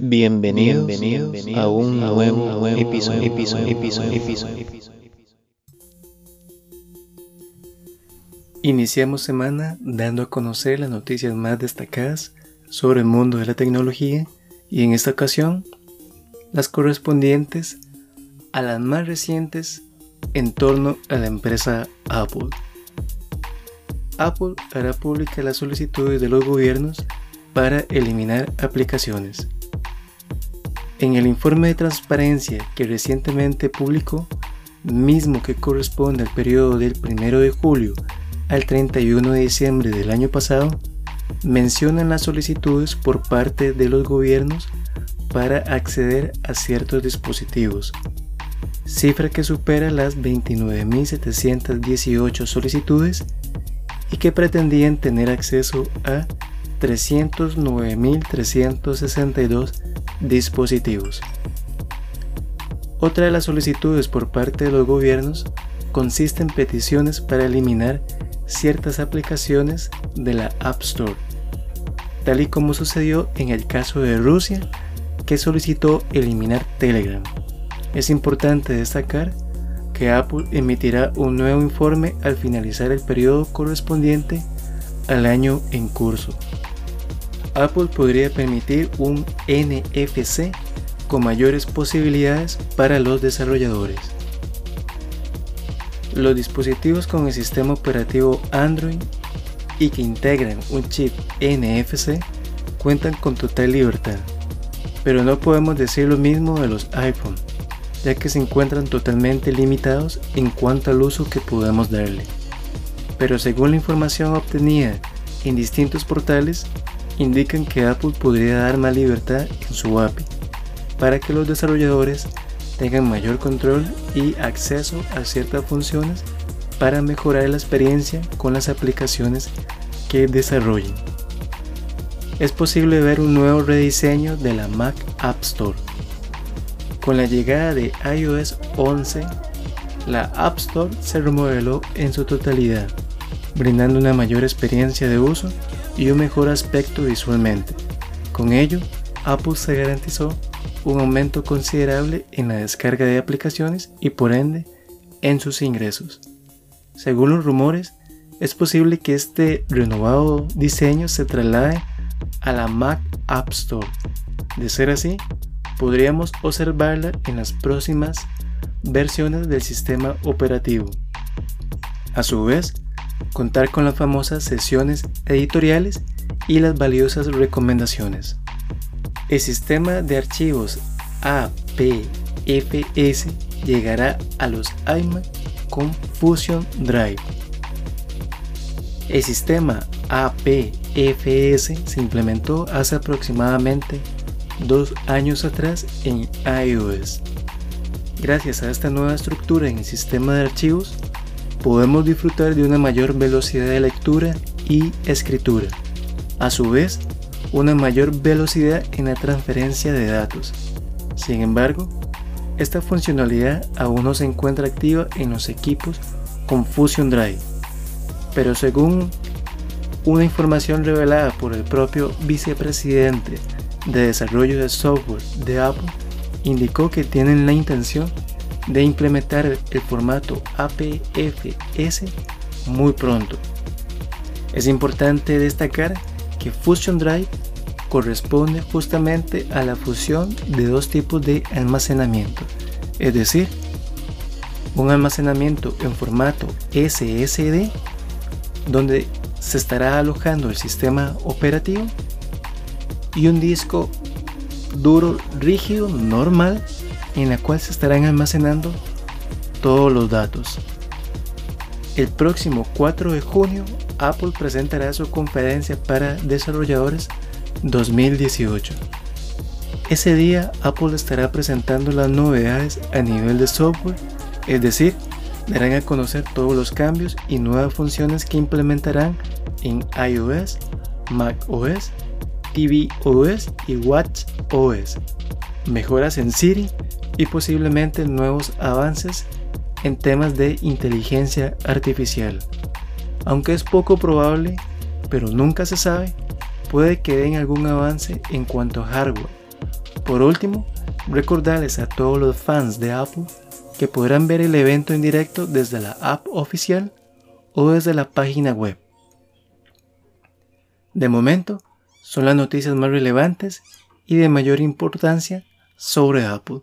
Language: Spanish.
Bienvenidos, a un nuevo, episodio, Iniciamos semana dando a conocer las noticias más destacadas sobre el mundo de la tecnología y en esta ocasión las correspondientes a las más recientes en torno a la empresa Apple. Apple hará pública las solicitudes de los gobiernos para eliminar aplicaciones. En el informe de transparencia que recientemente publicó, mismo que corresponde al periodo del 1 de julio al 31 de diciembre del año pasado, mencionan las solicitudes por parte de los gobiernos para acceder a ciertos dispositivos, cifra que supera las 29.718 solicitudes y que pretendían tener acceso a 309.362 dispositivos. Otra de las solicitudes por parte de los gobiernos consiste en peticiones para eliminar ciertas aplicaciones de la App Store, tal y como sucedió en el caso de Rusia, que solicitó eliminar Telegram. Es importante destacar que Apple emitirá un nuevo informe al finalizar el periodo correspondiente al año en curso. Apple podría permitir un NFC con mayores posibilidades para los desarrolladores. Los dispositivos con el sistema operativo Android y que integran un chip NFC cuentan con total libertad, pero no podemos decir lo mismo de los iPhone, ya que se encuentran totalmente limitados en cuanto al uso que podemos darle. Pero según la información obtenida en distintos portales, indican que Apple podría dar más libertad en su API para que los desarrolladores tengan mayor control y acceso a ciertas funciones para mejorar la experiencia con las aplicaciones que desarrollen. Es posible ver un nuevo rediseño de la Mac App Store. Con la llegada de iOS 11, la App Store se remodeló en su totalidad, brindando una mayor experiencia de uso y un mejor aspecto visualmente. Con ello, Apple se garantizó un aumento considerable en la descarga de aplicaciones y por ende en sus ingresos. Según los rumores, es posible que este renovado diseño se traslade a la Mac App Store. De ser así, podríamos observarla en las próximas versiones del sistema operativo. A su vez, contar con las famosas sesiones editoriales y las valiosas recomendaciones. El sistema de archivos APFS llegará a los iMac con Fusion Drive. El sistema APFS se implementó hace aproximadamente dos años atrás en iOS. Gracias a esta nueva estructura en el sistema de archivos, podemos disfrutar de una mayor velocidad de lectura y escritura. A su vez, una mayor velocidad en la transferencia de datos. Sin embargo, esta funcionalidad aún no se encuentra activa en los equipos con Fusion Drive, pero según una información revelada por el propio vicepresidente de desarrollo de software de Apple, indicó que tienen la intención de implementar el formato APFS muy pronto. Es importante destacar que Fusion Drive corresponde justamente a la fusión de dos tipos de almacenamiento, es decir, un almacenamiento en formato SSD, donde se estará alojando el sistema operativo, y un disco duro rígido normal en la cual se estarán almacenando todos los datos. El próximo 4 de junio, Apple presentará su conferencia para desarrolladores 2018. Ese día, Apple estará presentando las novedades a nivel de software, es decir, darán a conocer todos los cambios y nuevas funciones que implementarán en iOS, macOS, tvOS y watchOS, mejoras en Siri y posiblemente nuevos avances en temas de inteligencia artificial. Aunque es poco probable, pero nunca se sabe, puede que den algún avance en cuanto a hardware, Por último, recordarles a todos los fans de Apple que podrán ver el evento en directo desde la app oficial o desde la página web. De momento, son las noticias más relevantes y de mayor importancia sobre Apple.